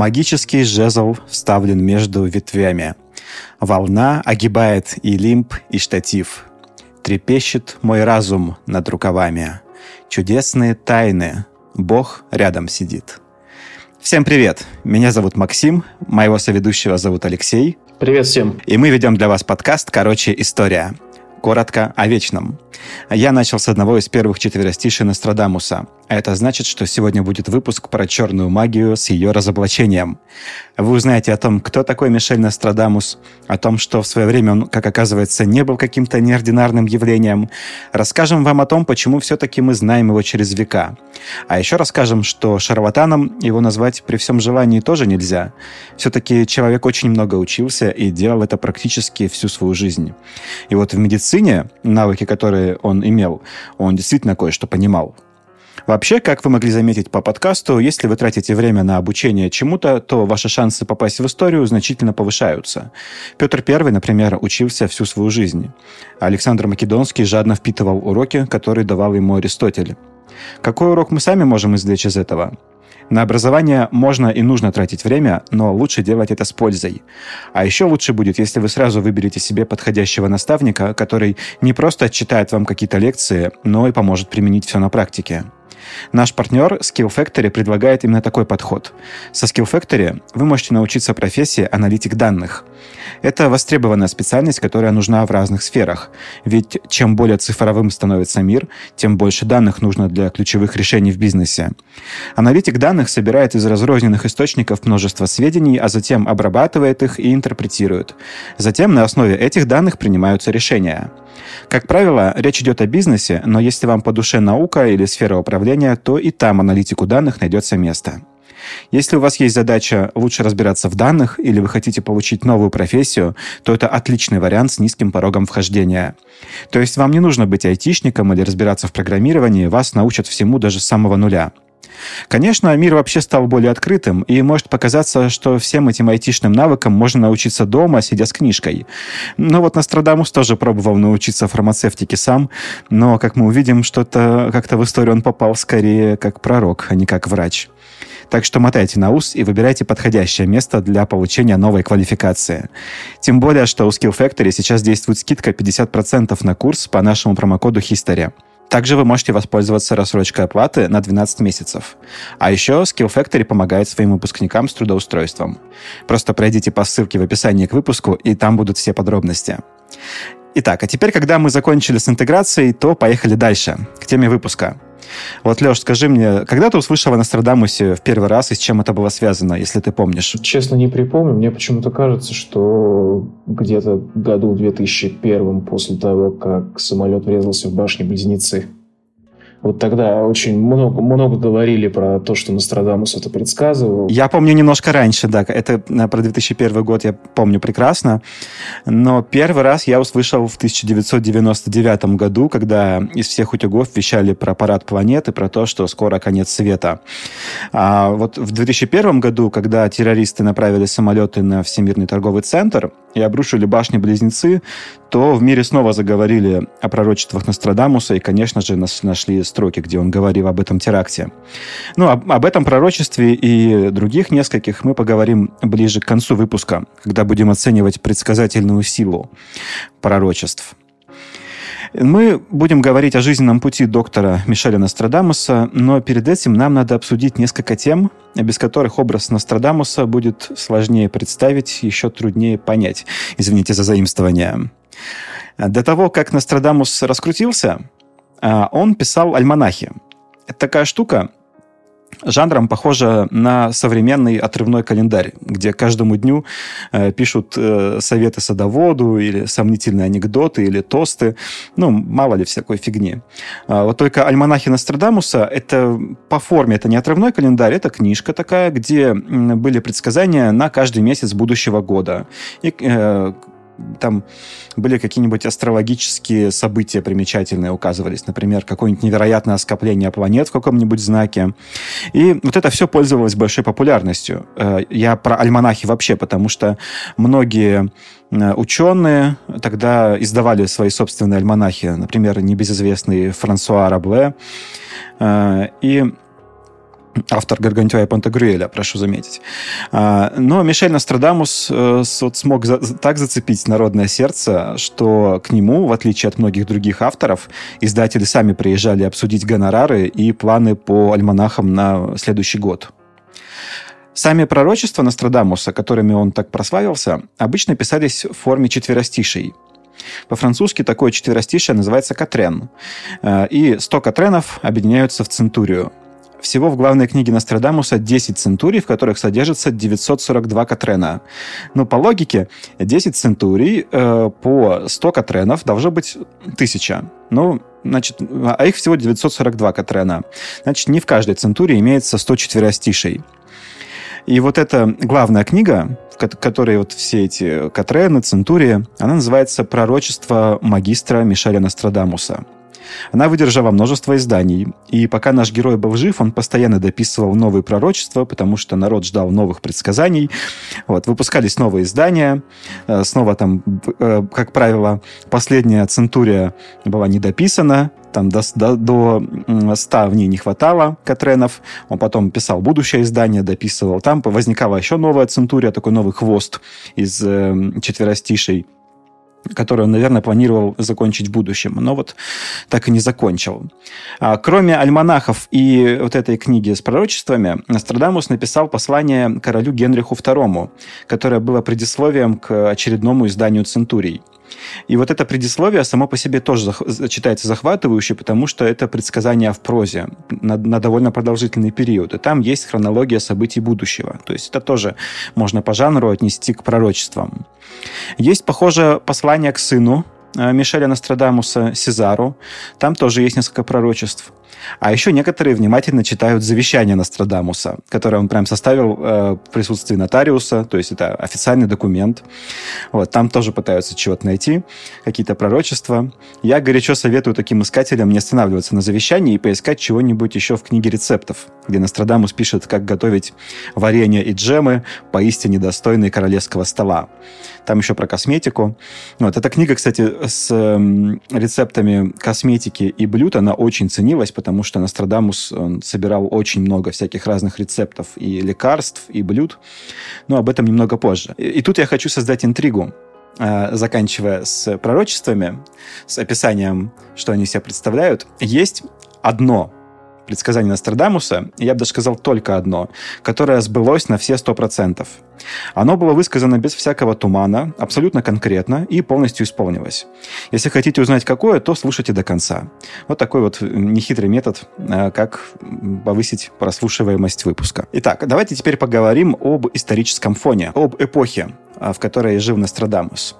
Магический жезл вставлен между ветвями. Волна огибает и лимб, и штатив. Трепещет мой разум над рукавами. Чудесные тайны. Бог рядом сидит. Всем привет! Меня зовут Максим, моего соведущего зовут Алексей. Привет всем! И мы ведем для вас подкаст «Короче, история». Коротко о вечном. Я начал с одного из первых четверостишей Нострадамуса. Это значит, что сегодня будет выпуск про черную магию с ее разоблачением. Вы узнаете о том, кто такой Мишель Нострадамус, о том, что в свое время он, как оказывается, не был каким-то неординарным явлением. Расскажем вам о том, почему все-таки мы знаем его через века. А еще расскажем, что шарлатаном его назвать при всем желании тоже нельзя. Все-таки человек очень много учился и делал это практически всю свою жизнь. И вот в медицине навыки, которые он имел, он действительно кое-что понимал. Вообще, как вы могли заметить по подкасту, если вы тратите время на обучение чему-то, то ваши шансы попасть в историю значительно повышаются. Петр I, например, учился всю свою жизнь. Александр Македонский жадно впитывал уроки, которые давал ему Аристотель. Какой урок мы сами можем извлечь из этого? На образование можно и нужно тратить время, но лучше делать это с пользой. А еще лучше будет, если вы сразу выберете себе подходящего наставника, который не просто отчитает вам какие-то лекции, но и поможет применить все на практике. Наш партнер Skill Factory предлагает именно такой подход. Со Skill Factory вы можете научиться профессии аналитик данных. Это востребованная специальность, которая нужна в разных сферах. Ведь чем более цифровым становится мир, тем больше данных нужно для ключевых решений в бизнесе. Аналитик данных собирает из разрозненных источников множество сведений, а затем обрабатывает их и интерпретирует. Затем на основе этих данных принимаются решения. Как правило, речь идет о бизнесе, но если вам по душе наука или сфера управления, то и там аналитику данных найдется место. Если у вас есть задача лучше разбираться в данных или вы хотите получить новую профессию, то это отличный вариант с низким порогом вхождения. То есть вам не нужно быть айтишником или разбираться в программировании, вас научат всему даже с самого нуля. Конечно, мир вообще стал более открытым, и может показаться, что всем этим айтишным навыкам можно научиться дома, сидя с книжкой. Но вот Нострадамус тоже пробовал научиться фармацевтике сам, но, как мы увидим, что-то как-то в историю он попал скорее как пророк, а не как врач. Так что мотайте на ус и выбирайте подходящее место для получения новой квалификации. Тем более, что у Skill Factory сейчас действует скидка 50% на курс по нашему промокоду HISTORY. Также вы можете воспользоваться рассрочкой оплаты на 12 месяцев. А еще Skill Factory помогает своим выпускникам с трудоустройством. Просто пройдите по ссылке в описании к выпуску, и там будут все подробности. Итак, а теперь, когда мы закончили с интеграцией, то поехали дальше, к теме выпуска. Вот, Леш, скажи мне, когда ты услышал о Нострадамусе в первый раз и с чем это было связано, если ты помнишь? Честно, не припомню. Мне почему-то кажется, что где-то году 2001 после того, как самолет врезался в башни-близнецы, вот тогда очень много, много говорили про то, что Нострадамус это предсказывал. Я помню немножко раньше, да. Это э, про 2001 год я помню прекрасно. Но первый раз я услышал в 1999 году, когда из всех утюгов вещали про парад планеты, про то, что скоро конец света. А вот в 2001 году, когда террористы направили самолеты на Всемирный торговый центр и обрушили башни-близнецы, то в мире снова заговорили о пророчествах Нострадамуса и, конечно же, нашли строки, где он говорил об этом теракте. Ну, об, об этом пророчестве и других нескольких мы поговорим ближе к концу выпуска, когда будем оценивать предсказательную силу пророчеств. Мы будем говорить о жизненном пути доктора Мишеля Нострадамуса, но перед этим нам надо обсудить несколько тем, без которых образ Нострадамуса будет сложнее представить, еще труднее понять. Извините за заимствование. До того, как Нострадамус раскрутился, он писал альманахи. Это такая штука, жанром похожа на современный отрывной календарь, где каждому дню э, пишут э, советы садоводу или сомнительные анекдоты или тосты. Ну, мало ли всякой фигни. А, вот только «Альманахи Нострадамуса» — это по форме, это не отрывной календарь, это книжка такая, где были предсказания на каждый месяц будущего года. И э, там были какие-нибудь астрологические события примечательные указывались. Например, какое-нибудь невероятное скопление планет в каком-нибудь знаке. И вот это все пользовалось большой популярностью. Э, я про альманахи вообще, потому что многие э, ученые тогда издавали свои собственные альманахи. Например, небезызвестный Франсуа Рабле. Э, и автор Гаргантюа и Пантагрюэля, прошу заметить. А, но Мишель Нострадамус э, смог так зацепить народное сердце, что к нему, в отличие от многих других авторов, издатели сами приезжали обсудить гонорары и планы по альманахам на следующий год. Сами пророчества Нострадамуса, которыми он так прославился, обычно писались в форме четверостишей. По-французски такое четверостишее называется катрен. Э, и 100 катренов объединяются в центурию. Всего в главной книге Нострадамуса 10 центурий, в которых содержится 942 катрена. Но по логике 10 центурий э, по 100 катренов должно быть 1000. Ну, значит, а их всего 942 катрена. Значит, не в каждой центурии имеется 100 четверостишей. И вот эта главная книга, в которой вот все эти Катрены, Центурии, она называется «Пророчество магистра Мишеля Нострадамуса». Она выдержала множество изданий, и пока наш герой был жив, он постоянно дописывал новые пророчества, потому что народ ждал новых предсказаний. Вот, выпускались новые издания, э, снова там, э, как правило, последняя центурия была недописана, там до, до, до 100 в ней не хватало Катренов. Он потом писал будущее издание, дописывал. Там возникала еще новая центурия, такой новый хвост из э, четверостишей который он, наверное, планировал закончить в будущем, но вот так и не закончил. А, кроме альманахов и вот этой книги с пророчествами, Нострадамус написал послание королю Генриху II, которое было предисловием к очередному изданию «Центурий». И вот это предисловие само по себе тоже читается захватывающе, потому что это предсказание в прозе на, на довольно продолжительный период. И там есть хронология событий будущего. То есть это тоже можно по жанру отнести к пророчествам. Есть, похоже, послание к сыну э, Мишеля Нострадамуса Сезару. Там тоже есть несколько пророчеств. А еще некоторые внимательно читают завещание Нострадамуса, которое он прям составил э, в присутствии нотариуса, то есть это официальный документ. Вот, там тоже пытаются чего-то найти, какие-то пророчества. Я горячо советую таким искателям не останавливаться на завещании и поискать чего-нибудь еще в книге рецептов, где Нострадамус пишет, как готовить варенье и джемы, поистине достойные королевского стола. Там еще про косметику. Вот, эта книга, кстати, с э, рецептами косметики и блюд, она очень ценилась, потому что Нострадамус он собирал очень много всяких разных рецептов и лекарств, и блюд. Но об этом немного позже. И, и тут я хочу создать интригу э, заканчивая с пророчествами, с описанием, что они себя представляют, есть одно предсказание Нострадамуса, я бы даже сказал только одно, которое сбылось на все сто процентов. Оно было высказано без всякого тумана, абсолютно конкретно и полностью исполнилось. Если хотите узнать какое, то слушайте до конца. Вот такой вот нехитрый метод, э, как повысить прослушиваемость выпуска. Итак, давайте теперь поговорим об историческом фоне, об эпохе, э, в которой жил Нострадамус.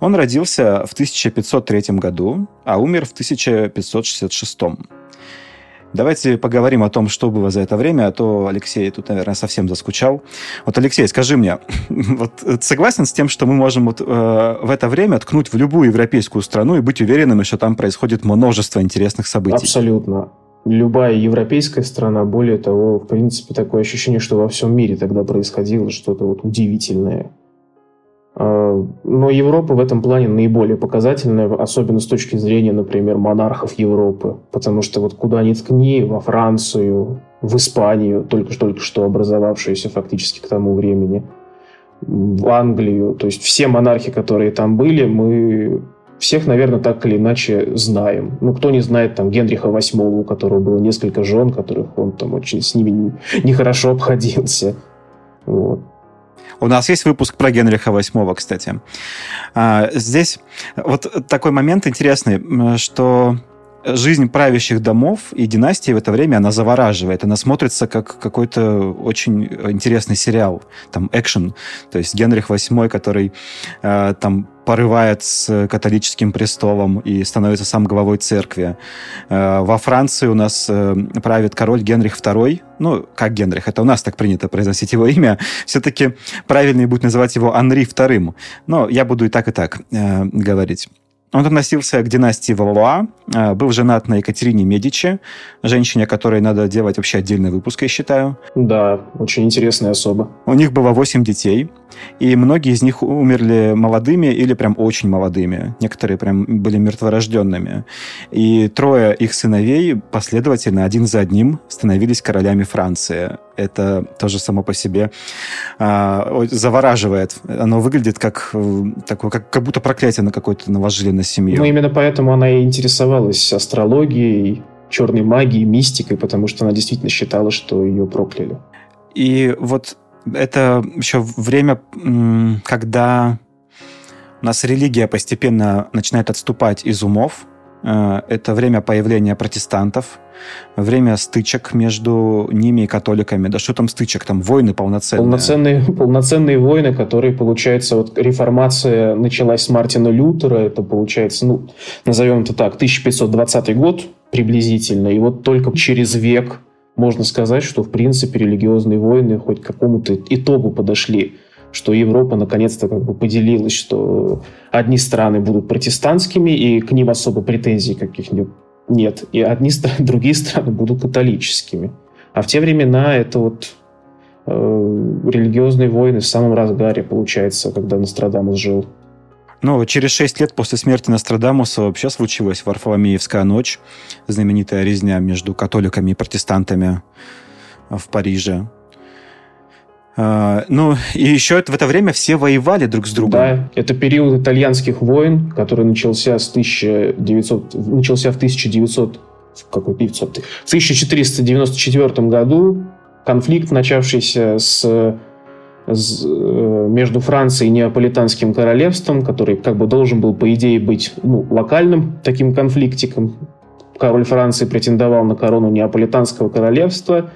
Он родился в 1503 году, а умер в 1566. Давайте поговорим о том, что было за это время, а то Алексей тут, наверное, совсем заскучал. Вот, Алексей, скажи мне, вот ты согласен с тем, что мы можем вот, э, в это время ткнуть в любую европейскую страну и быть уверенными, что там происходит множество интересных событий? Абсолютно. Любая европейская страна, более того, в принципе, такое ощущение, что во всем мире тогда происходило что-то вот удивительное. А, но Европа в этом плане наиболее показательная, особенно с точки зрения, например, монархов Европы. Потому что вот куда ни ткни, во Францию, в Испанию, только-только что образовавшуюся фактически к тому времени, в Англию, то есть все монархи, которые там были, мы всех, наверное, так или иначе знаем. Ну, кто не знает там Генриха VIII, у которого было несколько жен, которых он там очень с ними нехорошо обходился. Вот. У нас есть выпуск про Генриха VIII, кстати. А, здесь вот такой момент интересный, что жизнь правящих домов и династий в это время, она завораживает. Она смотрится как какой-то очень интересный сериал. Там экшен. То есть Генрих VIII, который э, там порывает с католическим престолом и становится сам главой церкви. Э, во Франции у нас э, правит король Генрих II. Ну, как Генрих, это у нас так принято произносить его имя. Все-таки правильнее будет называть его Анри II. Но я буду и так, и так э, говорить. Он относился к династии Валуа, э, был женат на Екатерине Медичи, женщине, которой надо делать вообще отдельный выпуск, я считаю. Да, очень интересная особа. У них было восемь детей. и многие из них умерли молодыми или прям очень молодыми. Некоторые прям были мертворожденными. И трое их сыновей последовательно, один за одним, становились королями Франции. Это тоже само по себе а, завораживает. Оно выглядит как, э, такое, как, как будто проклятие на какое-то наложили на семью. Ну, именно поэтому она и интересовалась астрологией, черной магией, мистикой, потому что она действительно считала, что ее прокляли. И вот это еще время, когда у нас религия постепенно начинает отступать из умов. Э, это время появления протестантов, время стычек между ними и католиками. Да что там стычек, там войны полноценные. Полноценные, полноценные войны, которые, получается, вот реформация началась с Мартина Лютера, это получается, ну, назовем это так, 1520 год приблизительно, и вот только через век можно сказать, что, в принципе, религиозные войны хоть к какому-то итогу подошли, что Европа наконец-то как бы поделилась, что одни страны будут протестантскими, и к ним особо претензий каких-нибудь нет, и одни страны, другие страны будут католическими. А в те времена это вот э, религиозные войны в самом разгаре, получается, когда Нострадамус жил. Ну, через шесть лет после смерти Нострадамуса вообще случилась Варфоломеевская ночь, знаменитая резня между католиками и протестантами в Париже. Uh, ну, и еще в это время все воевали друг с другом. Да, это период итальянских войн, который начался с 1900, начался в 1900, какой 900, в 1494 году. Конфликт, начавшийся с Э, между Францией и Неаполитанским королевством, который как бы должен был, по идее, быть ну, локальным таким конфликтиком. Король Франции претендовал на корону Неаполитанского королевства,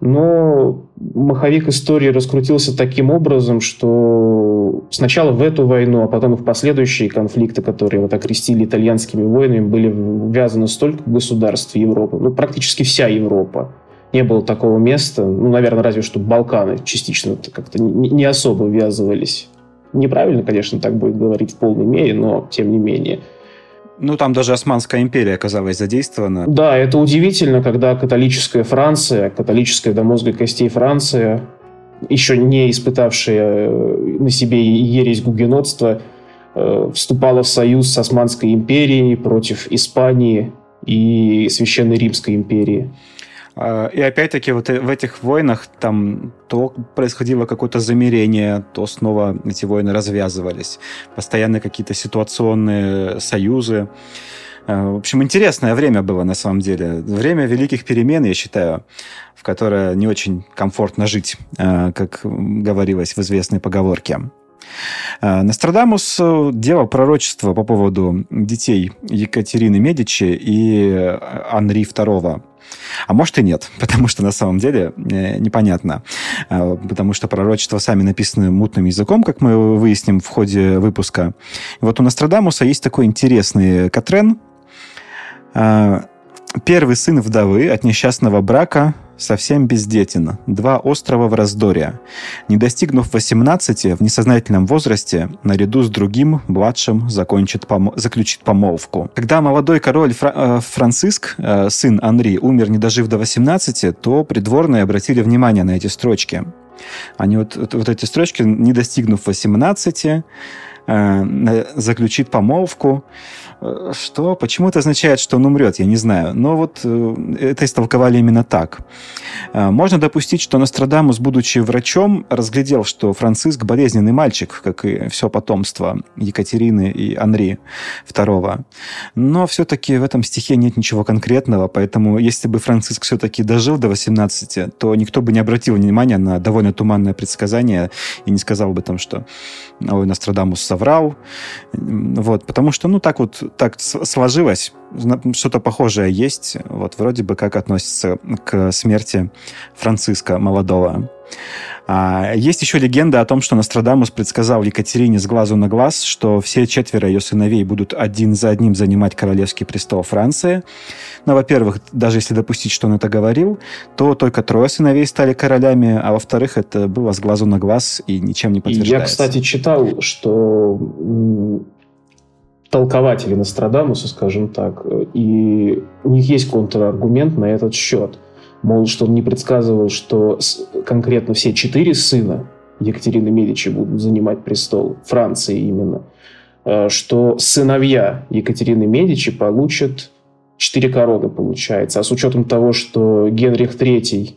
но маховик истории раскрутился таким образом, что сначала в эту войну, а потом и в последующие конфликты, которые вот окрестили итальянскими войнами, были ввязаны столько государств Европы, ну, практически вся Европа не было такого места, ну, наверное, разве что Балканы частично как-то не особо ввязывались. Неправильно, конечно, так будет говорить в полной мере, но тем не менее. Ну, там даже Османская империя оказалась задействована. Да, это удивительно, когда католическая Франция, католическая до мозга костей Франция, еще не испытавшая э, на себе ересь гугенотства, э, вступала в союз с Османской империей против Испании и Священной Римской империи. А, и опять-таки вот в этих войнах там то происходило какое-то замерение, то снова эти войны развязывались. Постоянно какие-то ситуационные союзы. А, в общем, интересное время было на самом деле. Время великих перемен, я считаю, в которое не очень комфортно жить, а, как говорилось в известной поговорке. Нострадамус делал пророчество по поводу детей Екатерины Медичи и Анри II. А может и нет, потому что на самом деле э, непонятно. Э, потому что пророчества сами написаны мутным языком, как мы выясним в ходе выпуска. Вот у Нострадамуса есть такой интересный Катрен. Э, первый сын вдовы от несчастного брака совсем бездетен. Два острова в раздоре. Не достигнув 18 в несознательном возрасте, наряду с другим, младшим, закончит пом- заключит помолвку. Когда молодой король Фра- э, Франциск, э, сын Анри, умер, не дожив до 18, то придворные обратили внимание на эти строчки. Они вот, вот эти строчки, не достигнув 18, э, заключит помолвку. Э, что? Почему это означает, что он умрет? Я не знаю. Но вот э, это истолковали именно так. Э, можно допустить, что Нострадамус, будучи врачом, разглядел, что Франциск болезненный мальчик, как и все потомство Екатерины и Анри II. Но все-таки в этом стихе нет ничего конкретного, поэтому если бы Франциск все-таки дожил до 18, то никто бы не обратил внимания на довольно туманное предсказание и не сказал бы там, что ой, Нострадамус соврал. Вот, потому что, ну, так вот так сложилось, что-то похожее есть, вот вроде бы как относится к смерти Франциска молодого. А, есть еще легенда о том, что Нострадамус предсказал Екатерине с глазу на глаз, что все четверо ее сыновей будут один за одним занимать королевский престол Франции. Но, во-первых, даже если допустить, что он это говорил, то только трое сыновей стали королями, а во-вторых, это было с глазу на глаз и ничем не подтверждается. Я, кстати, читал, что толкователи Нострадамуса, скажем так, и у них есть контраргумент на этот счет. Мол, что он не предсказывал, что конкретно все четыре сына Екатерины Медичи будут занимать престол, Франции именно, э, что сыновья Екатерины Медичи получат четыре короны, получается. А с учетом того, что Генрих III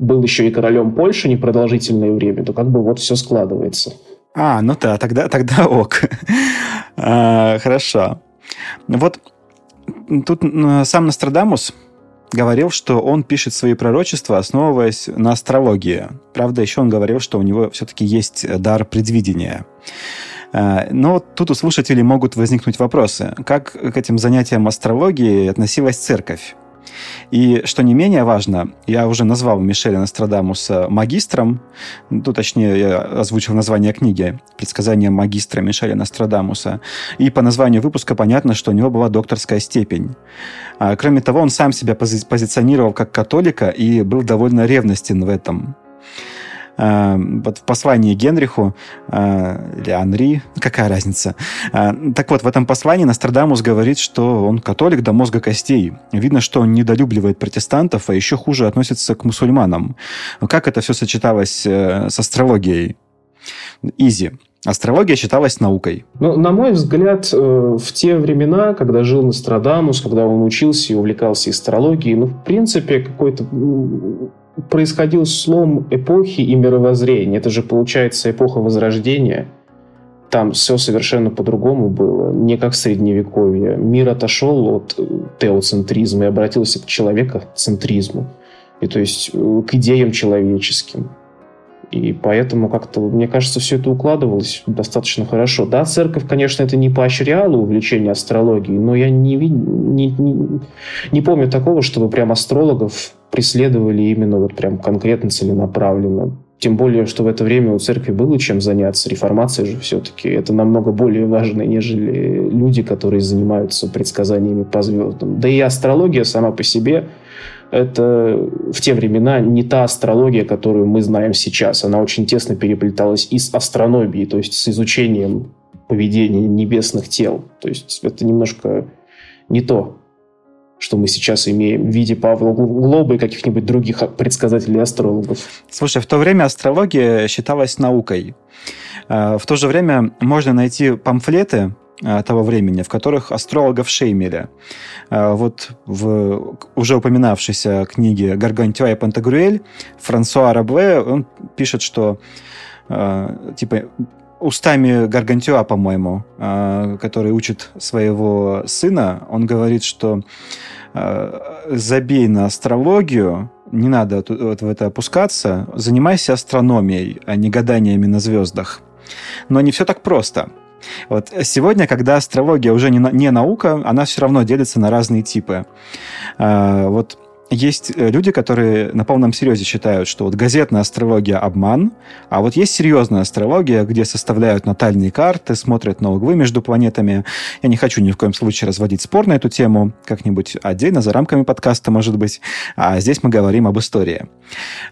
был еще и королем Польши непродолжительное время, то как бы вот все складывается. А, ну да, тогда, тогда ок. а, хорошо. Вот тут сам Нострадамус говорил, что он пишет свои пророчества, основываясь на астрологии. Правда, еще он говорил, что у него все-таки есть дар предвидения. А, но тут у слушателей могут возникнуть вопросы. Как к этим занятиям астрологии относилась церковь? И, что не менее важно, я уже назвал Мишеля Нострадамуса магистром, ну, точнее, я озвучил название книги «Предсказание магистра Мишеля Нострадамуса». И по названию выпуска понятно, что у него была докторская степень. А, кроме того, он сам себя пози позиционировал как католика и был довольно ревностен в этом. Э, в послании Генриху э, или Анри, какая разница. Э, так вот, в этом послании Нострадамус говорит, что он католик до мозга костей. Видно, что он недолюбливает протестантов, а еще хуже относится к мусульманам. Как это все сочеталось с астрологией? Изи. Астрология считалась наукой. Ну, на мой взгляд, в те времена, когда жил Нострадамус, когда он учился и увлекался астрологией, ну, в принципе, какой-то происходил слом эпохи и мировоззрения. Это же, получается, эпоха Возрождения. Там все совершенно по-другому было, не как в Средневековье. Мир отошел от э, теоцентризма и обратился к человекоцентризму. И то есть э, к идеям человеческим. И поэтому как-то, мне кажется, все это укладывалось достаточно хорошо. Да, церковь, конечно, это не поощряла увлечение астрологией, но я не, не, не, не помню такого, чтобы прям астрологов преследовали именно вот прям конкретно целенаправленно. Тем более, что в это время у церкви было чем заняться. Реформация же все-таки это намного более важно, нежели люди, которые занимаются предсказаниями по звездам. Да и астрология сама по себе это в те времена не та астрология, которую мы знаем сейчас. Она очень тесно переплеталась и с астрономией, то есть с изучением поведения небесных тел. То есть это немножко не то, что мы сейчас имеем в виде Павла Глоба и каких-нибудь других предсказателей астрологов. Слушай, в то время астрология считалась наукой. Э, в то же время можно найти памфлеты Э, того времени, в которых астрологов шеймили. Э, вот в уже упоминавшейся книге «Гаргантюа и Пантагрюэль» Франсуа Рабле, он пишет, что типа устами Гаргантюа, по-моему, который учит своего сына, он говорит, что забей на астрологию, не надо вот в это опускаться, занимайся астрономией, а не гаданиями на звездах. Но не все так просто – вот сегодня, когда астрология уже не, не наука, она все равно делится на разные типы. А, вот есть э, люди, которые на полном серьезе считают, что вот газетная астрология – обман, а вот есть серьезная астрология, где составляют натальные карты, смотрят на углы между планетами. Я не хочу ни в коем случае разводить спор на эту тему, как-нибудь отдельно, за рамками подкаста, может быть. А здесь мы говорим об истории.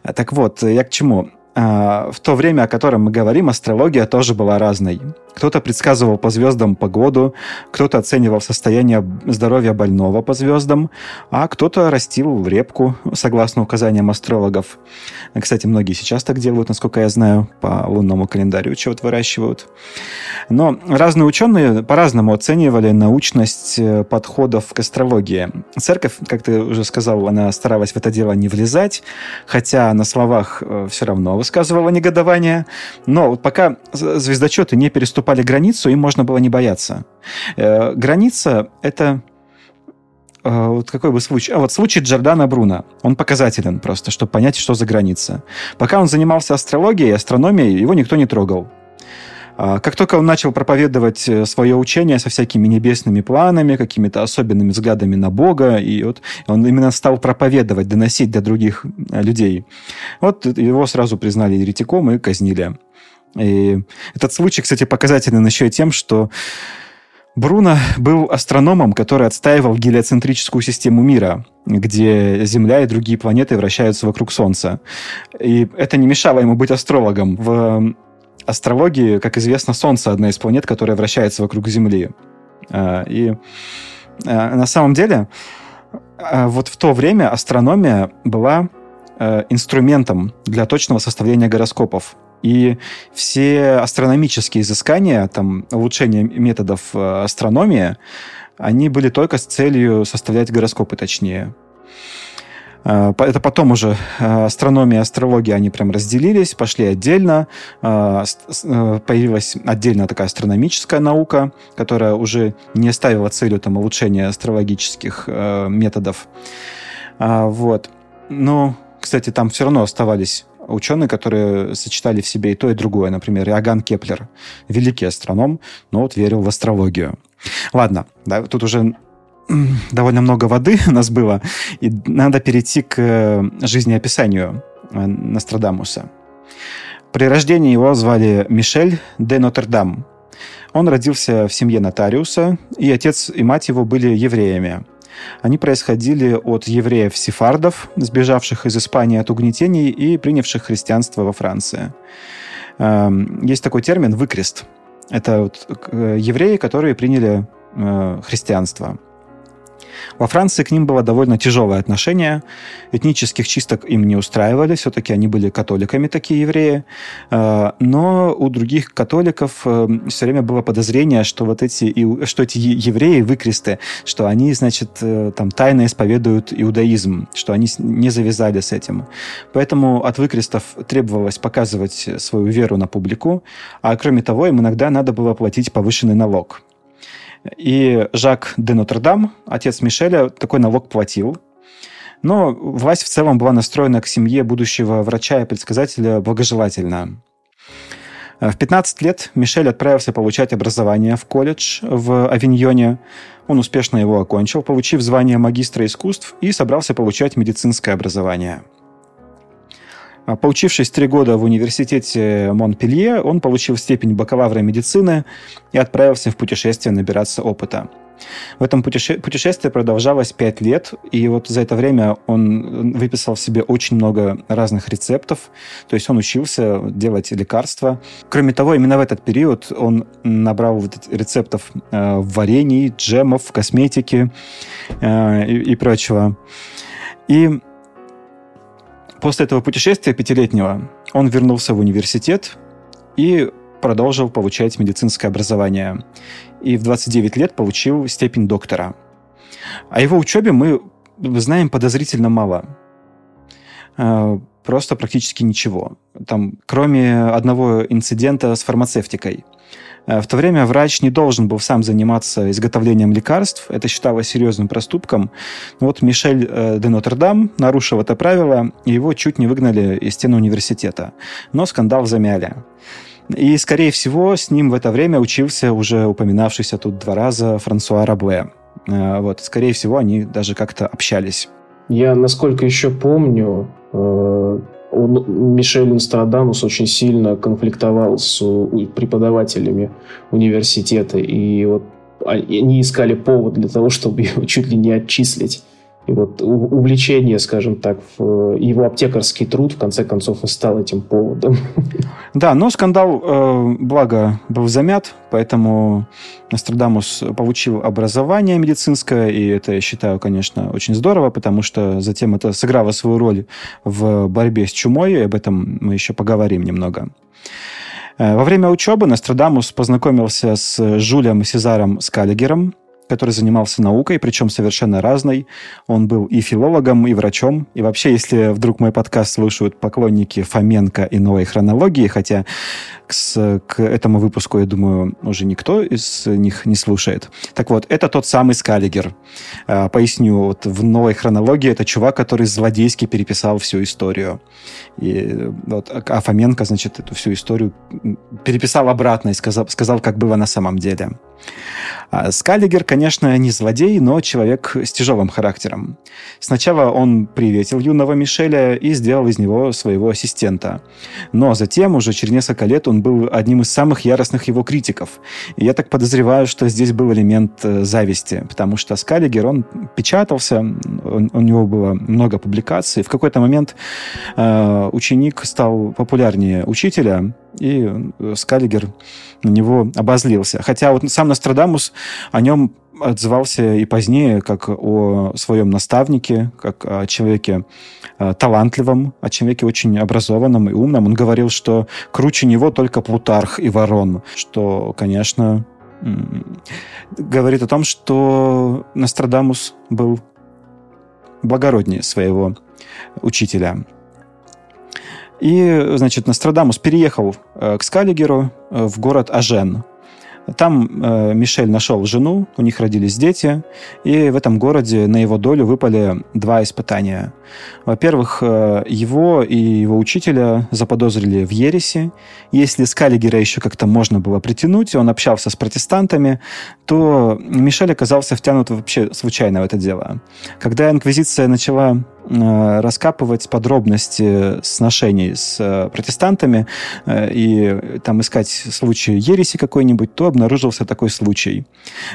Так вот, я к чему? А, в то время, о котором мы говорим, астрология тоже была разной. Кто-то предсказывал по звездам погоду, кто-то оценивал состояние здоровья больного по звездам, а кто-то растил репку, согласно указаниям астрологов. Кстати, многие сейчас так делают, насколько я знаю, по лунному календарю чего-то выращивают. Но разные ученые по-разному оценивали научность э, подходов к астрологии. Церковь, как ты уже сказал, она старалась в это дело не влезать, хотя на словах э, все равно высказывала негодование. Но пока звездочеты не переступали границу, им можно было не бояться. Э, граница — это э, вот какой бы случай... А вот случай Джордана Бруна. Он показателен просто, чтобы понять, что за граница. Пока он занимался астрологией астрономией, его никто не трогал. А, как только он начал проповедовать э, свое учение со всякими небесными планами, какими-то особенными взглядами на Бога, и вот он именно стал проповедовать, доносить до других э, людей, вот его сразу признали еретиком и казнили. И этот случай, кстати, показателен еще и тем, что Бруно был астрономом, который отстаивал гелиоцентрическую систему мира, где Земля и другие планеты вращаются вокруг Солнца. И это не мешало ему быть астрологом. В астрологии, как известно, Солнце одна из планет, которая вращается вокруг Земли. А, и а, на самом деле, а, вот в то время астрономия была инструментом для точного составления гороскопов. И все астрономические изыскания, там, улучшение методов э, астрономии, они были только с целью составлять гороскопы точнее. Э, это потом уже э, астрономия и астрология, они прям разделились, пошли отдельно. Появилась отдельно такая астрономическая наука, которая уже не ставила целью там, улучшения астрологических методов. Вот. Но, кстати, там все равно оставались ученые, которые сочетали в себе и то, и другое. Например, Иоганн Кеплер, великий астроном, но вот верил в астрологию. Ладно, да, тут уже довольно много воды у нас было, и надо перейти к э, жизнеописанию э, Нострадамуса. При рождении его звали Мишель де Нотр-Дам. Он родился в семье нотариуса, и отец и мать его были евреями – они происходили от евреев-сефардов, сбежавших из Испании от угнетений и принявших христианство во Франции. Эм, есть такой термин «выкрест». Это вот э, евреи, которые приняли христианство. Во Франции к ним было довольно тяжелое отношение. Этнических чисток им не устраивали. Все-таки они были католиками, такие евреи. Э, но у других католиков э, все время было подозрение, что вот эти, что эти евреи, выкресты, что они, значит, э, там тайно исповедуют иудаизм, что они не завязали с этим. Поэтому от выкрестов требовалось показывать свою веру на публику, а кроме того, им иногда надо было платить повышенный налог. И Жак де Нотр-Дам, отец Мишеля, такой налог платил. Но власть в целом была настроена к семье будущего врача и предсказателя благожелательно. В 15 лет Мишель отправился получать образование в колледж в Авиньоне. Он успешно его окончил, получив звание магистра искусств и собрался получать медицинское образование – а, Поучившись три года в университете Монпелье, он получил степень бакалавра медицины и отправился в путешествие набираться опыта. В этом путеше- путешествие продолжалось пять лет, и вот за это время он выписал себе очень много разных рецептов, то есть он учился делать лекарства. Кроме того, именно в этот период он набрал вот рецептов э, варений, джемов, косметики э, и, и прочего. И После этого путешествия пятилетнего он вернулся в университет и продолжил получать медицинское образование. И в 29 лет получил степень доктора. О его учебе мы знаем подозрительно мало. Э, просто практически ничего. Там, кроме одного инцидента с фармацевтикой – в то время врач не должен был сам заниматься изготовлением лекарств. Это считалось серьезным проступком. Вот Мишель э, де Нотр-Дам нарушил это правило, и его чуть не выгнали из стены университета. Но скандал замяли. И, скорее всего, с ним в это время учился уже упоминавшийся тут два раза Франсуа Рабле. Э, вот, скорее всего, они даже как-то общались. Я, насколько еще помню, он, Мишель Инстрадамус очень сильно конфликтовал с преподавателями университета, и вот они искали повод для того, чтобы его чуть ли не отчислить. И вот увлечение, скажем так, в его аптекарский труд, в конце концов, и стал этим поводом. Да, но скандал, э, благо, был замят, поэтому Нострадамус получил образование медицинское, и это, я считаю, конечно, очень здорово, потому что затем это сыграло свою роль в борьбе с чумой, и об этом мы еще поговорим немного. Э, во время учебы Нострадамус познакомился с Жулем Сезаром Скаллигером, который занимался наукой, причем совершенно разной. Он был и филологом, и врачом. И вообще, если вдруг мой подкаст слушают поклонники Фоменко и новой хронологии, хотя к, к этому выпуску, я думаю, уже никто из них не слушает. Так вот, это тот самый Скаллигер. А, поясню, вот в новой хронологии это чувак, который злодейски переписал всю историю. И вот, а Фоменко, значит, эту всю историю переписал обратно и сказал, сказал как было на самом деле. А Скаллигер, конечно, не злодей, но человек с тяжелым характером. Сначала он приветил юного Мишеля и сделал из него своего ассистента. Но затем, уже через несколько лет, он был одним из самых яростных его критиков. И я так подозреваю, что здесь был элемент э, зависти, потому что Скаллигер, он печатался, он, у него было много публикаций. В какой-то момент э, ученик стал популярнее учителя, и Скаллигер на него обозлился. Хотя вот сам Нострадамус о нем отзывался и позднее как о своем наставнике, как о человеке э, талантливом, о человеке очень образованном и умном. Он говорил, что круче него только Плутарх и Ворон, что, конечно, говорит о том, что Нострадамус был благороднее своего учителя. И, значит, Нострадамус переехал э, к Скаллигеру э, в город Ажен – там э, Мишель нашел жену, у них родились дети, и в этом городе на его долю выпали два испытания. Во-первых, э, его и его учителя заподозрили в ереси. Если Скаллигера еще как-то можно было притянуть, он общался с протестантами, то Мишель оказался втянут вообще случайно в это дело. Когда Инквизиция начала раскапывать подробности сношений с э, протестантами э, и там искать случай ереси какой-нибудь, то обнаружился такой случай.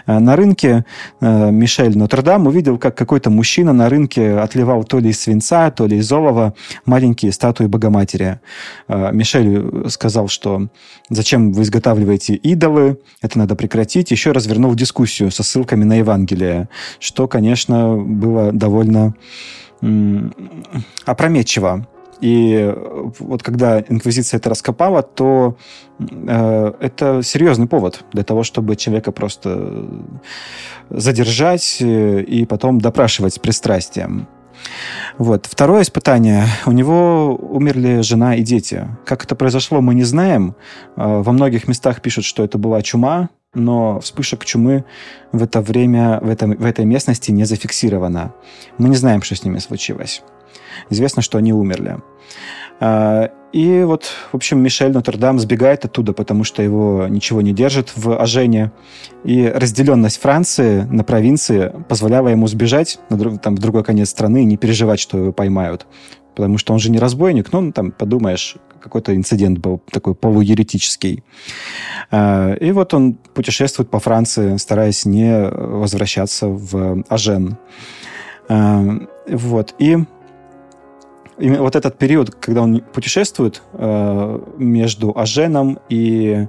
На рынке Мишель Нотр-Дам увидел, как какой-то мужчина на рынке отливал то ли из свинца, то ли из олова маленькие статуи Богоматери. Мишель сказал, что зачем вы изготавливаете идолы, это надо прекратить. Еще развернул дискуссию со ссылками на Евангелие, что, конечно, было довольно опрометчиво. И вот когда Инквизиция это раскопала, то э, это серьезный повод для того, чтобы человека просто задержать э, и потом допрашивать с пристрастием. Вот. Второе испытание. У него умерли жена и дети. Как это произошло, мы не знаем. Э, во многих местах пишут, что это была чума, но вспышек чумы в это время в, этом, в этой местности не зафиксировано. Мы не знаем, что с ними случилось. Известно, что они умерли. А, и вот, в общем, Мишель Нотр-Дам сбегает оттуда, потому что его ничего не держит в Ажене. И разделенность Франции на провинции позволяла ему сбежать на друг, там, в другой конец страны и не переживать, что его поймают. Потому что он же не разбойник, ну, там, подумаешь, какой-то инцидент был такой полуеретический. А, и вот он путешествует по Франции, стараясь не возвращаться в Ажен. А, вот. И вот этот период, когда он путешествует а, между Аженом и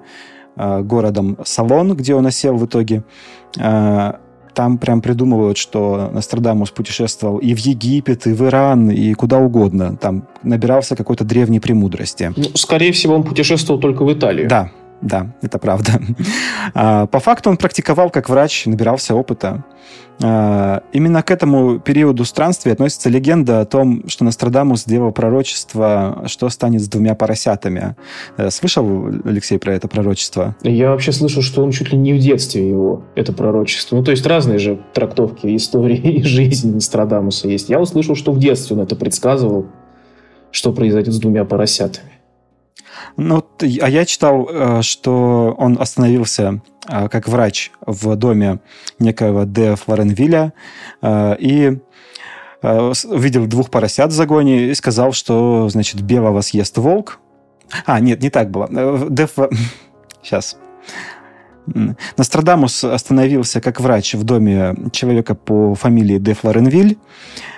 городом Салон, где он осел в итоге, там прям придумывают, что Нострадамус путешествовал и в Египет, и в Иран, и куда угодно. Там набирался какой-то древней премудрости. Ну, скорее всего, он путешествовал только в Италию. Да, да, это правда. А, по факту он практиковал как врач, набирался опыта. А, именно к этому периоду странствий относится легенда о том, что Нострадамус сделал пророчество, что станет с двумя поросятами. Э, слышал, Алексей, про это пророчество? Я вообще слышал, что он чуть ли не в детстве его, это пророчество. Ну, то есть разные же трактовки истории и жизни Нострадамуса есть. Я услышал, что в детстве он это предсказывал, что произойдет с двумя поросятами. Ну, а я читал, э, что он остановился э, как врач в доме некоего Де Флоренвилля э, и увидел двух поросят в загоне и сказал, что, значит, белого съест волк. А, нет, не так было. Де... Сейчас. Нострадамус остановился как врач в доме человека по фамилии де Флоренвиль,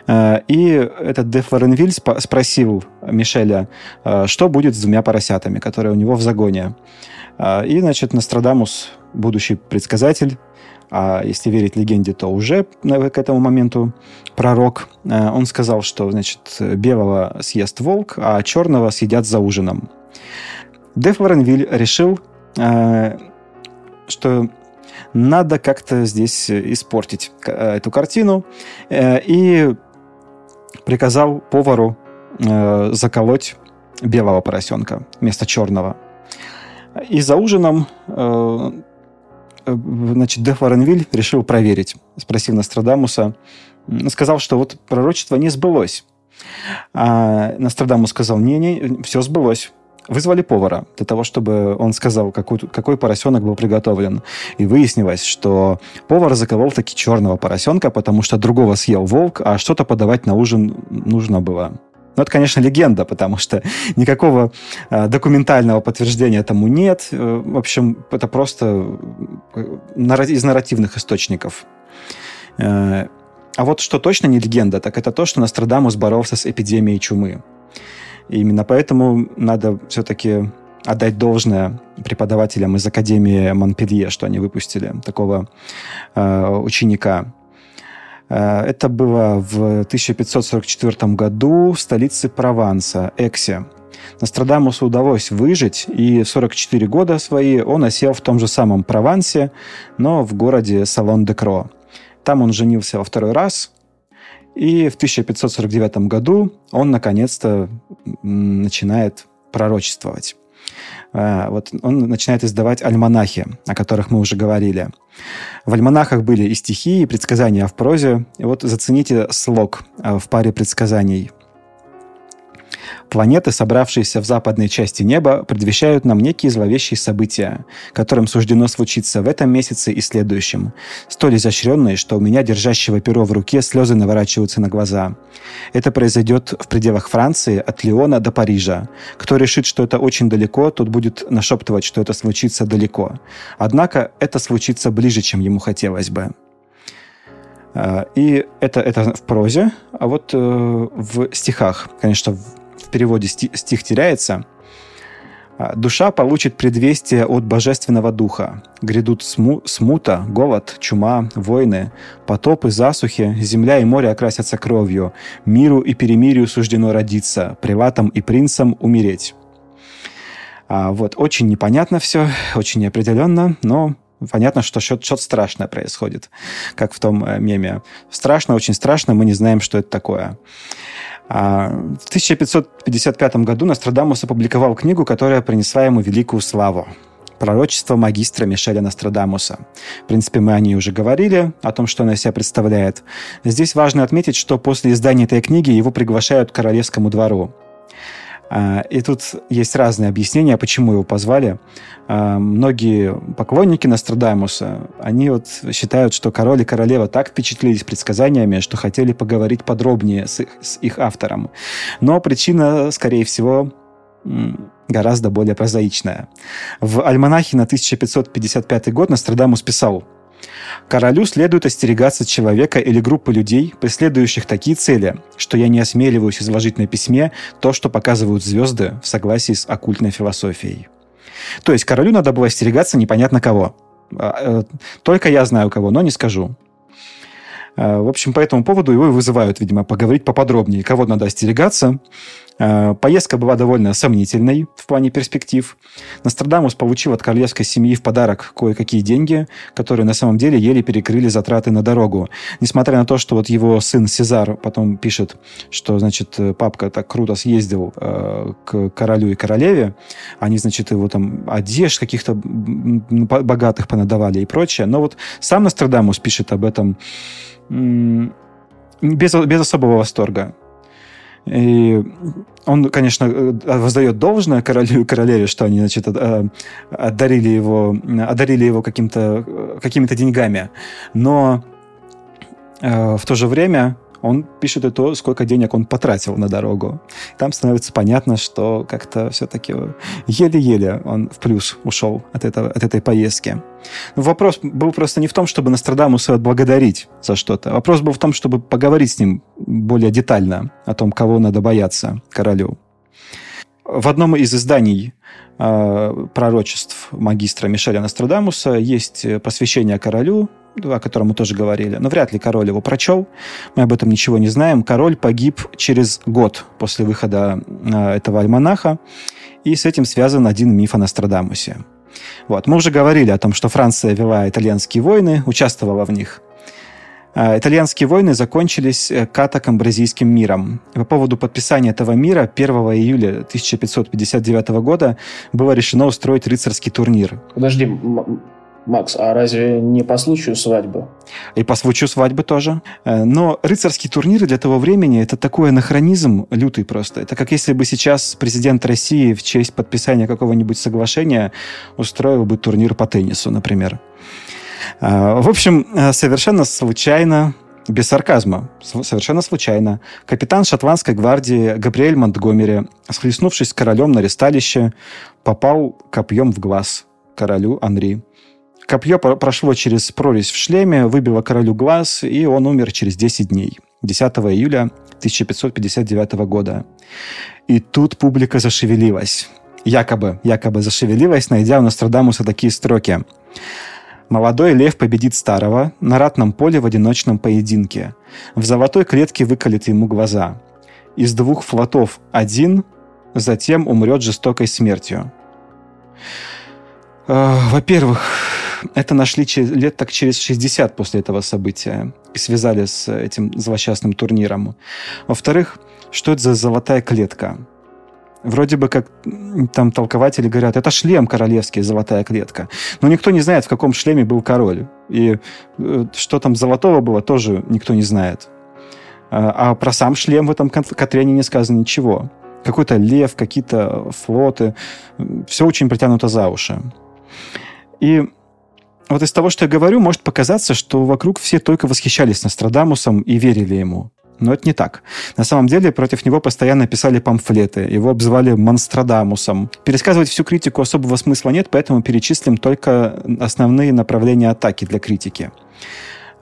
э, и этот де Флоренвиль спросил Мишеля, э, что будет с двумя поросятами, которые у него в загоне. Э, и, значит, Нострадамус, будущий предсказатель, а если верить легенде, то уже к этому моменту пророк, он сказал, что, значит, белого съест волк, а черного съедят за ужином. Де Флоренвиль решил что надо как-то здесь испортить э, эту картину. Э, и приказал повару э, заколоть белого поросенка вместо черного. И за ужином значит, де Флоренвиль решил проверить. Спросил Нострадамуса. Сказал, что вот пророчество не сбылось. А Нострадамус сказал, не-не, все сбылось вызвали повара для того, чтобы он сказал, какой, какой поросенок был приготовлен. И выяснилось, что повар заколол таки черного поросенка, потому что другого съел волк, а что-то подавать на ужин нужно было. Ну, это, конечно, легенда, потому что никакого э, документального подтверждения этому нет. Э, в общем, это просто э, из нарративных источников. Э, а вот что точно не легенда, так это то, что Нострадамус боролся с эпидемией чумы. И именно поэтому надо все-таки отдать должное преподавателям из Академии Монпелье, что они выпустили такого э, ученика. Э, это было в 1544 году в столице Прованса, Эксе. Нострадамусу удалось выжить, и в 44 года свои он осел в том же самом Провансе, но в городе Салон-де-Кро. Там он женился во второй раз, и в 1549 году он наконец-то начинает пророчествовать. Э, вот он начинает издавать альманахи, о которых мы уже говорили. В альманахах были и стихи, и предсказания в прозе. И вот зацените слог э, в паре предсказаний. Планеты, собравшиеся в западной части неба, предвещают нам некие зловещие события, которым суждено случиться в этом месяце и следующем, столь изощренные, что у меня, держащего перо в руке, слезы наворачиваются на глаза. Это произойдет в пределах Франции от Лиона до Парижа. Кто решит, что это очень далеко, тот будет нашептывать, что это случится далеко. Однако это случится ближе, чем ему хотелось бы. А, и это, это в прозе, а вот э, в стихах, конечно, переводе стих теряется. А, Душа получит предвестие от Божественного Духа. Грядут сму смута, голод, чума, войны, потопы, засухи, земля и море окрасятся кровью. Миру и перемирию суждено родиться, приватам и принцам умереть. А, вот, очень непонятно все, очень неопределенно, но понятно, что что-то страшное происходит, как в том э, меме. Страшно, очень страшно, мы не знаем, что это такое. А, в 1555 году Нострадамус опубликовал книгу, которая принесла ему великую славу. Пророчество магистра Мишеля Нострадамуса. В принципе, мы о ней уже говорили, о том, что она себя представляет. Здесь важно отметить, что после издания этой книги его приглашают к королевскому двору. А, и тут есть разные объяснения, почему его позвали. А, многие поклонники Нострадамуса, они вот считают, что король и королева так впечатлились предсказаниями, что хотели поговорить подробнее с их, с их автором. Но причина, скорее всего, гораздо более прозаичная. В альманахе на 1555 год Нострадамус писал – Королю следует остерегаться человека или группы людей, преследующих такие цели, что я не осмеливаюсь изложить на письме то, что показывают звезды в согласии с оккультной философией. То есть королю надо было остерегаться непонятно кого. А, э, только я знаю кого, но не скажу. Э, в общем, по этому поводу его вызывают, видимо, поговорить поподробнее, кого надо остерегаться. Э, поездка была довольно сомнительной в плане перспектив. Нострадамус получил от королевской семьи в подарок кое-какие деньги, которые на самом деле еле перекрыли затраты на дорогу. Несмотря на то, что вот его сын Сезар потом пишет, что, значит, папка так круто съездил э, к королю и королеве, они, значит, его там одежд каких-то богатых понадавали и прочее. Но вот сам Нострадамус пишет об этом без, без особого восторга. И он, конечно, э, воздает должное королю и королеве, что они, значит, э, одарили его, одарили его каким-то, э, какими-то деньгами. Но в то же время он пишет и то, сколько денег он потратил на дорогу. Там становится понятно, что как-то все-таки еле-еле он в плюс ушел от, этого, от этой поездки. Но вопрос был просто не в том, чтобы Нострадамуса отблагодарить за что-то. Вопрос был в том, чтобы поговорить с ним более детально о том, кого надо бояться королю. В одном из изданий э, пророчеств магистра Мишеля Нострадамуса есть посвящение королю, о котором мы тоже говорили, но вряд ли король его прочел. Мы об этом ничего не знаем. Король погиб через год после выхода э, этого альманаха, и с этим связан один миф о Нострадамусе. Вот. Мы уже говорили о том, что Франция вела итальянские войны, участвовала в них. Э, итальянские войны закончились э, катакамбразийским миром. По поводу подписания этого мира 1 июля 1559 года было решено устроить рыцарский турнир. Подожди, Макс, а разве не по случаю свадьбы? И по случаю свадьбы тоже. Э, но рыцарские турниры для того времени это такой анахронизм лютый просто. Это как если бы сейчас президент России в честь подписания какого-нибудь соглашения устроил бы турнир по теннису, например. Э, в общем, э, совершенно случайно без сарказма, совершенно случайно. Капитан шотландской гвардии Габриэль Монтгомери, схлестнувшись с королем на ресталище, попал копьем в глаз королю Анри. Копье прошло через прорезь в шлеме, выбило королю глаз, и он умер через 10 дней, 10 июля 1559 года. И тут публика зашевелилась. якобы, якобы зашевелилась, найдя у Нострадамуса такие строки. Молодой лев победит старого на ратном поле в одиночном поединке. В золотой клетке выколет ему глаза. Из двух флотов один, затем умрет жестокой смертью. Э, во-первых, это нашли лет так через 60 после этого события и связали с этим злосчастным турниром. Во-вторых, что это за золотая клетка? Вроде бы как там толкователи говорят, это шлем королевский, золотая клетка. Но никто не знает, в каком шлеме был король. И э, что там золотого было, тоже никто не знает. А, а про сам шлем в этом Катрене не сказано ничего. Какой-то лев, какие-то флоты. Все очень притянуто за уши. И вот из того, что я говорю, может показаться, что вокруг все только восхищались Нострадамусом и верили ему. Но это не так. На самом деле против него постоянно писали памфлеты, его обзывали Монстрадамусом. Пересказывать всю критику особого смысла нет, поэтому перечислим только основные направления атаки для критики.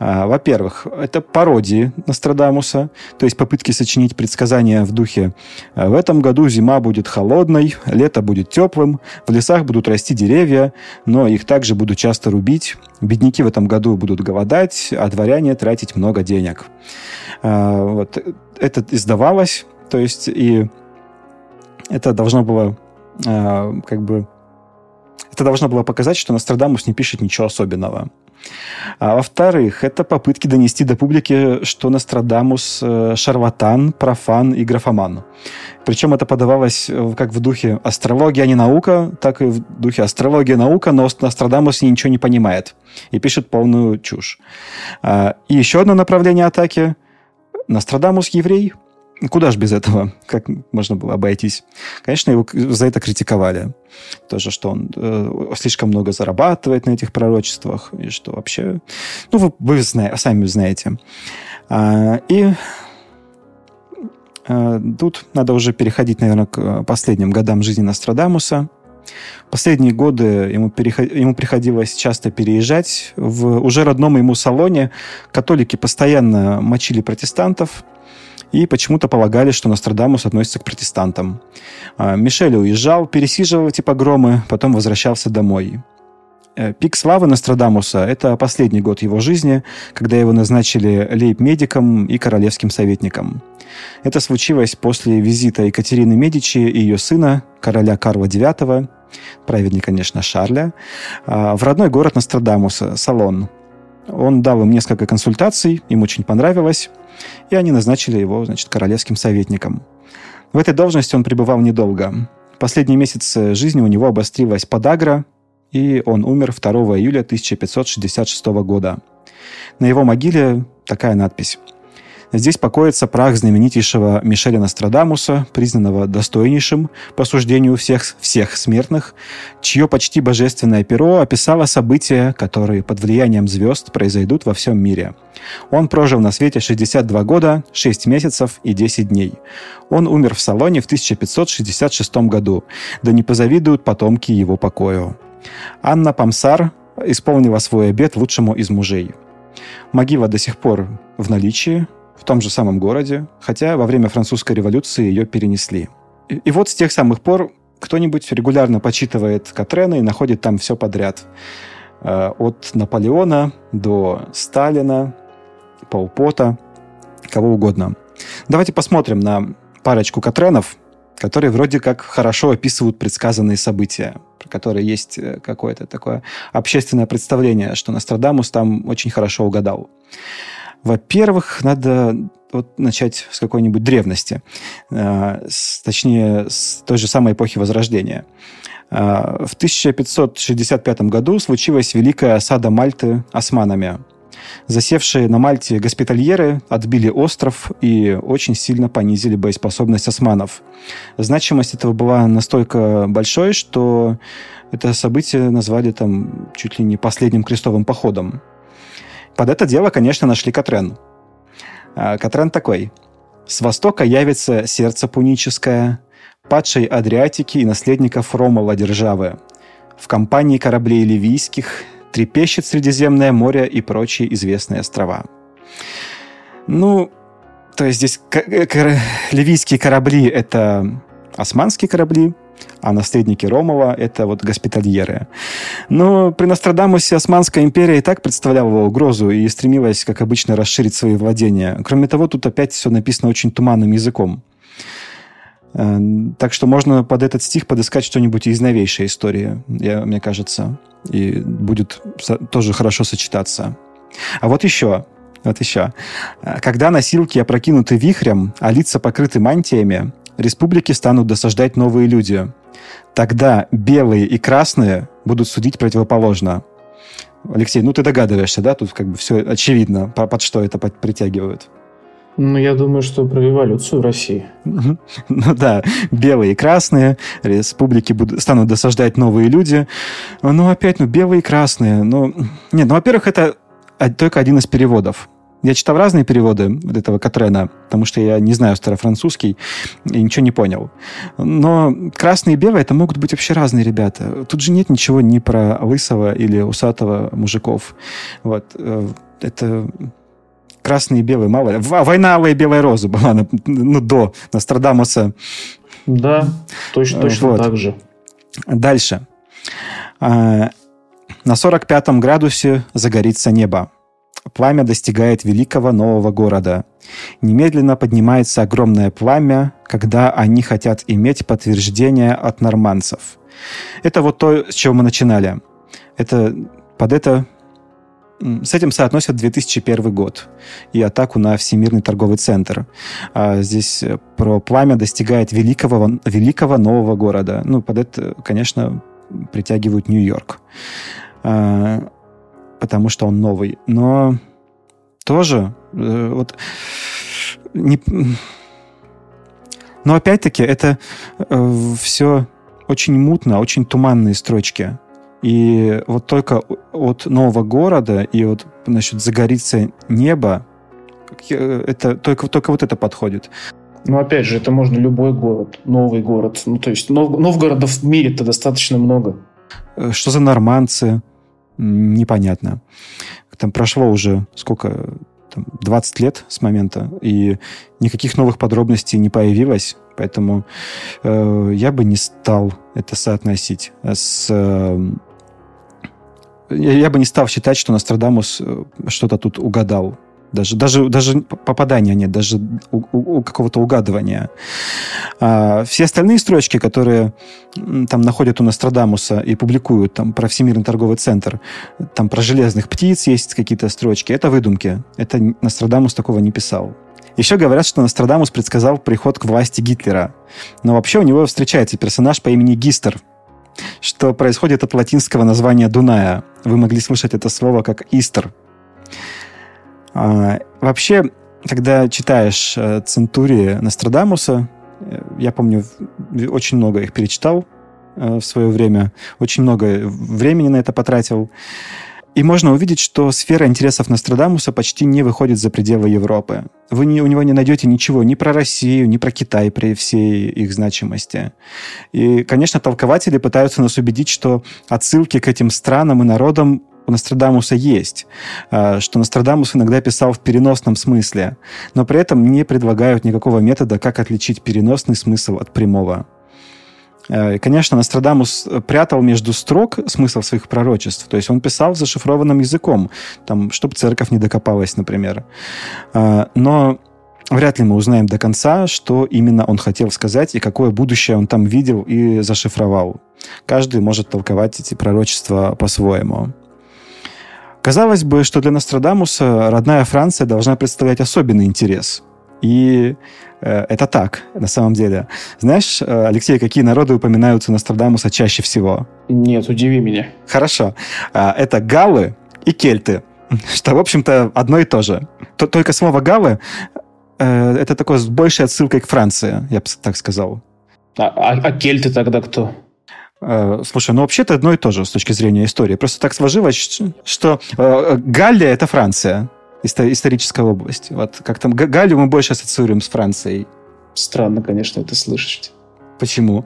А, во-первых, это пародии Нострадамуса, то есть попытки сочинить предсказания в духе «В этом году зима будет холодной, лето будет теплым, в лесах будут расти деревья, но их также будут часто рубить, бедняки в этом году будут голодать, а дворяне тратить много денег». А, вот. Это издавалось, то есть и это должно было а, как бы это должно было показать, что Нострадамус не пишет ничего особенного. А во-вторых, это попытки донести до публики, что Нострадамус э, шарлатан, профан и графоман. Причем это подавалось э, как в духе астрология, а не наука, так и в духе астрология, наука, но Нострадамус ничего не понимает и пишет полную чушь. А, и еще одно направление атаки – Нострадамус еврей – Куда же без этого? Как можно было обойтись? Конечно, его за это критиковали. Тоже, что он э, слишком много зарабатывает на этих пророчествах, и что вообще... Ну, вы, вы зна- сами знаете. А, и а, тут надо уже переходить, наверное, к последним годам жизни Нострадамуса. Последние годы ему, переход... ему приходилось часто переезжать. В уже родном ему салоне католики постоянно мочили протестантов, и почему-то полагали, что Нострадамус относится к протестантам. А, Мишель уезжал, пересиживал эти погромы, потом возвращался домой. Э, пик славы Нострадамуса – это последний год его жизни, когда его назначили лейб-медиком и королевским советником. Это случилось после визита Екатерины Медичи и ее сына, короля Карла IX, праведник, конечно, Шарля, а, в родной город Нострадамуса – Салон. Он дал им несколько консультаций, им очень понравилось – и они назначили его, значит, королевским советником. В этой должности он пребывал недолго. Последние месяцы жизни у него обострилась подагра, и он умер 2 июля 1566 года. На его могиле такая надпись – Здесь покоится прах знаменитейшего Мишеля Нострадамуса, признанного достойнейшим по суждению всех, всех смертных, чье почти божественное перо описало события, которые под влиянием звезд произойдут во всем мире. Он прожил на свете 62 года, 6 месяцев и 10 дней. Он умер в Салоне в 1566 году, да не позавидуют потомки его покою. Анна Памсар исполнила свой обет лучшему из мужей. Могила до сих пор в наличии, в том же самом городе, хотя во время французской революции ее перенесли. И, и вот с тех самых пор кто-нибудь регулярно почитывает Катрена и находит там все подряд. Э, от Наполеона до Сталина, Полпота, кого угодно. Давайте посмотрим на парочку Катренов, которые вроде как хорошо описывают предсказанные события, про которые есть э, какое-то такое общественное представление, что Нострадамус там очень хорошо угадал. Во-первых, надо вот начать с какой-нибудь древности, э, с, точнее, с той же самой эпохи Возрождения. Э, в 1565 году случилась великая осада Мальты османами. Засевшие на Мальте госпитальеры отбили остров и очень сильно понизили боеспособность османов. Значимость этого была настолько большой, что это событие назвали там чуть ли не последним крестовым походом. Под это дело, конечно, нашли Катрен. А, Катрен такой. «С востока явится сердце пуническое, падшей Адриатики и наследников Ромова державы. В компании кораблей ливийских трепещет Средиземное море и прочие известные острова». Ну, то есть здесь ливийские корабли – это османские корабли, а наследники Ромова – это вот госпитальеры. Но при Нострадамусе Османская империя и так представляла угрозу и стремилась, как обычно, расширить свои владения. Кроме того, тут опять все написано очень туманным языком. Э, так что можно под этот стих подыскать что-нибудь из новейшей истории, я, мне кажется, и будет тоже хорошо сочетаться. А вот еще, вот еще. Когда носилки опрокинуты вихрем, а лица покрыты мантиями, республики станут досаждать новые люди. Тогда белые и красные будут судить противоположно. Алексей, ну ты догадываешься, да? Тут как бы все очевидно, под что это притягивают. Ну, я думаю, что про революцию России. Ну да, белые и красные, республики будут, станут досаждать новые люди. Ну, опять, ну, белые и красные. Ну, нет, ну, во-первых, это только один из переводов. Я читал разные переводы этого Катрена, потому что я не знаю старофранцузский и ничего не понял. Но красные и белые это могут быть вообще разные ребята. Тут же нет ничего ни про лысого или усатого мужиков. Вот. Э, это красные и белые, мало ли. Война алая и белая роза была ну, до Нострадамуса. Да, точно, точно вот. так же. Дальше. А, на 45 градусе загорится небо пламя достигает великого нового города. Немедленно поднимается огромное пламя, когда они хотят иметь подтверждение от норманцев. Это вот то, с чего мы начинали. Это под это с этим соотносят 2001 год и атаку на Всемирный торговый центр. А здесь про пламя достигает великого, великого нового города. Ну, под это, конечно, притягивают Нью-Йорк. Потому что он новый. Но тоже э, вот не... Но опять-таки это э, все очень мутно, очень туманные строчки. И вот только от нового города и вот, значит, загорится небо, э, это только, только вот это подходит. Ну, опять же, это можно любой город, новый город. Ну, то есть нов, Новгородов в мире-то достаточно много. Э, что за норманцы? Непонятно. Там прошло уже сколько, там, 20 лет с момента, и никаких новых подробностей не появилось, поэтому э, я бы не стал это соотносить с... Э, я бы не стал считать, что Нострадамус э, что-то тут угадал. Даже, даже, даже попадания нет, даже у, у, какого-то угадывания. А все остальные строчки, которые там находят у Нострадамуса и публикуют там про Всемирный торговый центр, там про железных птиц есть какие-то строчки, это выдумки. Это Нострадамус такого не писал. Еще говорят, что Нострадамус предсказал приход к власти Гитлера. Но вообще у него встречается персонаж по имени Гистер, что происходит от латинского названия Дуная. Вы могли слышать это слово как «истер». А, вообще, когда читаешь э, Центурии Нострадамуса, э, я помню, очень много их перечитал э, в свое время, очень много времени на это потратил. И можно увидеть, что сфера интересов Нострадамуса почти не выходит за пределы Европы. Вы не, у него не найдете ничего ни про Россию, ни про Китай при всей их значимости. И, конечно, толкователи пытаются нас убедить, что отсылки к этим странам и народам у Нострадамуса есть, а, что Нострадамус иногда писал в переносном смысле, но при этом не предлагают никакого метода, как отличить переносный смысл от прямого. А, конечно, Нострадамус прятал между строк смысл своих пророчеств, то есть он писал зашифрованным языком, там, чтобы церковь не докопалась, например. А, но вряд ли мы узнаем до конца, что именно он хотел сказать и какое будущее он там видел и зашифровал. Каждый может толковать эти пророчества по-своему. Казалось бы, что для Нострадамуса родная Франция должна представлять особенный интерес. И э, это так, на самом деле. Знаешь, э, Алексей, какие народы упоминаются Нострадамуса чаще всего? Нет, удиви меня. Хорошо. Э, это галлы и кельты, что, в общем-то, одно и то же. Только слово галлы э, это такое с большей отсылкой к Франции, я бы так сказал. А, а, а кельты тогда кто? Э, слушай, ну вообще-то одно и то же с точки зрения истории. Просто так сложилось, что э, Галлия – это Франция, историческая область. Вот как там Галлию мы больше ассоциируем с Францией. Странно, конечно, это слышать. Почему?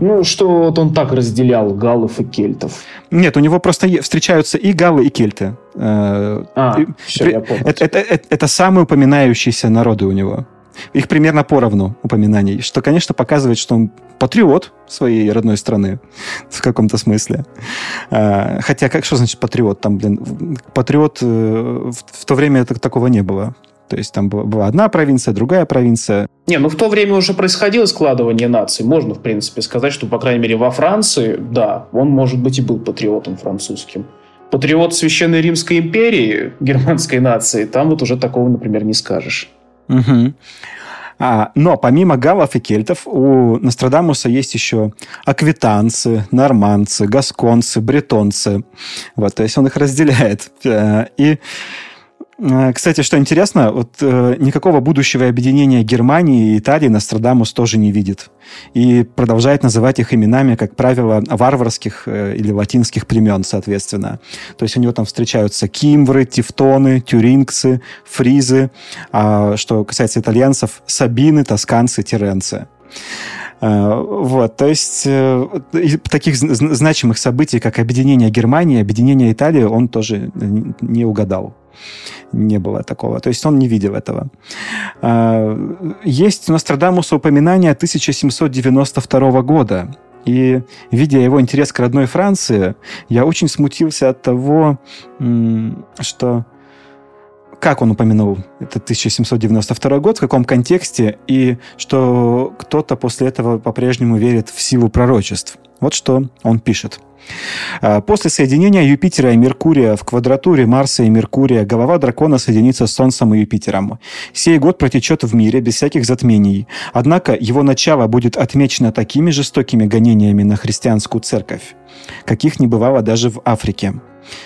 Ну, что вот он так разделял галлов и кельтов. Нет, у него просто встречаются и галлы, и кельты. Э, а, и, все, я понял. Это, это, это, это самые упоминающиеся народы у него. Их примерно поровну упоминаний, что, конечно, показывает, что он патриот своей родной страны в каком-то смысле. А, хотя, как что значит патриот? Там, блин, патриот э, в, в то время это, такого не было. То есть там была одна провинция, другая провинция. Не, ну в то время уже происходило складывание наций. Можно, в принципе, сказать, что, по крайней мере, во Франции, да, он, может быть, и был патриотом французским. Патриот Священной Римской империи, германской нации, там вот уже такого, например, не скажешь. Угу. А, но помимо галлов и кельтов у Нострадамуса есть еще аквитанцы, норманцы, гасконцы, бретонцы. Вот, то есть он их разделяет. Э, и кстати, что интересно, вот э, никакого будущего объединения Германии и Италии Нострадамус тоже не видит. И продолжает называть их именами, как правило, варварских э, или латинских племен, соответственно. То есть у него там встречаются кимвры, тевтоны, тюрингцы, фризы. А что касается итальянцев, сабины, тосканцы, тиренцы. Э, вот, то есть э, таких значимых событий, как объединение Германии, объединение Италии, он тоже не угадал не было такого. То есть он не видел этого. А, есть у Нострадамуса упоминание 1792 года. И, видя его интерес к родной Франции, я очень смутился от того, что как он упомянул это 1792 год, в каком контексте, и что кто-то после этого по-прежнему верит в силу пророчеств. Вот что он пишет. А, После соединения Юпитера и Меркурия в квадратуре Марса и Меркурия голова дракона соединится с Солнцем и Юпитером. Сей год протечет в мире без всяких затмений. Однако его начало будет отмечено такими жестокими гонениями на христианскую церковь, каких не бывало даже в Африке.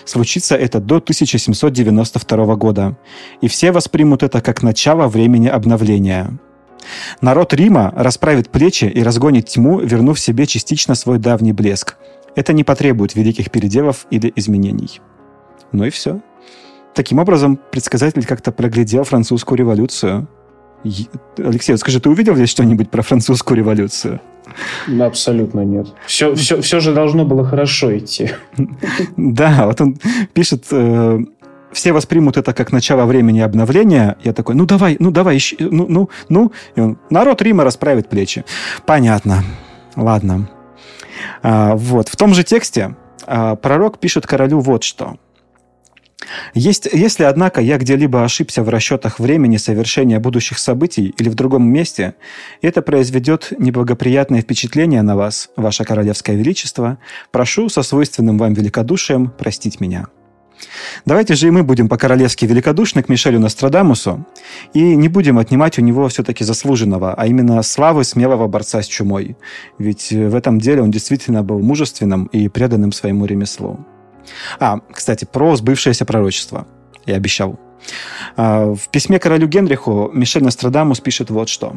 Случится это до 1792 года, и все воспримут это как начало времени обновления. Народ Рима расправит плечи и разгонит тьму, вернув себе частично свой давний блеск. Это не потребует великих переделов или изменений. Ну и все. Таким образом, предсказатель как-то проглядел французскую революцию. Алексей, вот скажи, ты увидел здесь что-нибудь про французскую революцию? Абсолютно нет. Все, все, все же должно было хорошо идти. Да, вот он пишет, э, все воспримут это как начало времени обновления. Я такой, ну давай, ну давай, ищи, ну, ну, ну. И он, народ Рима расправит плечи. Понятно. Ладно. А, вот. В том же тексте а, пророк пишет королю вот что – есть, если, однако, я где-либо ошибся в расчетах времени совершения будущих событий или в другом месте, это произведет неблагоприятное впечатление на вас, ваше королевское величество, прошу со свойственным вам великодушием простить меня. Давайте же и мы будем по-королевски великодушны к Мишелю Нострадамусу и не будем отнимать у него все-таки заслуженного, а именно славы смелого борца с чумой. Ведь в этом деле он действительно был мужественным и преданным своему ремеслу. А, кстати, про сбывшееся пророчество. Я обещал. А, в письме королю Генриху Мишель Нострадамус пишет вот что.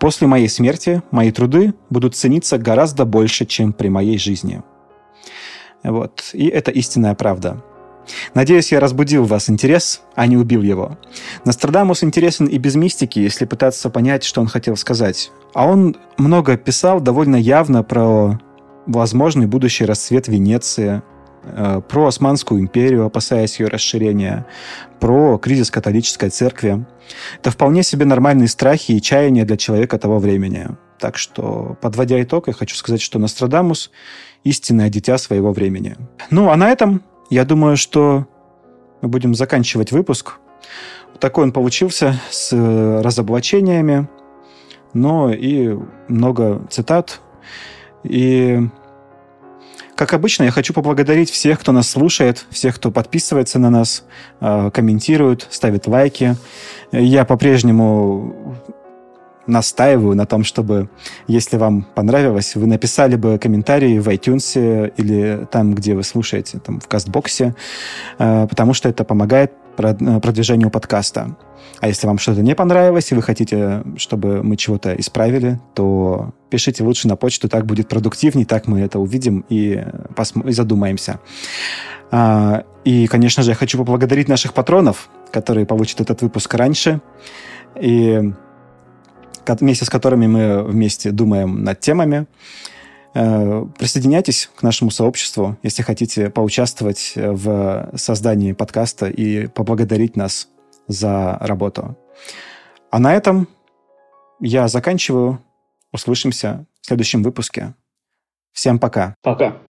«После моей смерти мои труды будут цениться гораздо больше, чем при моей жизни». Вот. И это истинная правда. Надеюсь, я разбудил в вас интерес, а не убил его. Нострадамус интересен и без мистики, если пытаться понять, что он хотел сказать. А он много писал довольно явно про возможный будущий расцвет Венеции, Э, про Османскую империю, опасаясь ее расширения, про кризис католической церкви. Это вполне себе нормальные страхи и чаяния для человека того времени. Так что, подводя итог, я хочу сказать, что Нострадамус – истинное дитя своего времени. Ну, а на этом, я думаю, что мы будем заканчивать выпуск. Такой он получился с разоблачениями, но и много цитат. И как обычно, я хочу поблагодарить всех, кто нас слушает, всех, кто подписывается на нас, э, комментирует, ставит лайки. Я по-прежнему настаиваю на том, чтобы, если вам понравилось, вы написали бы комментарии в iTunes или там, где вы слушаете, там, в Кастбоксе, э, потому что это помогает продвижению подкаста. А если вам что-то не понравилось, и вы хотите, чтобы мы чего-то исправили, то пишите лучше на почту, так будет продуктивней, так мы это увидим и, и задумаемся. А, и, конечно же, я хочу поблагодарить наших патронов, которые получат этот выпуск раньше, и вместе с которыми мы вместе думаем над темами. Э, присоединяйтесь к нашему сообществу, если хотите поучаствовать в создании подкаста и поблагодарить нас за работу. А на этом я заканчиваю. Услышимся в следующем выпуске. Всем пока. Пока.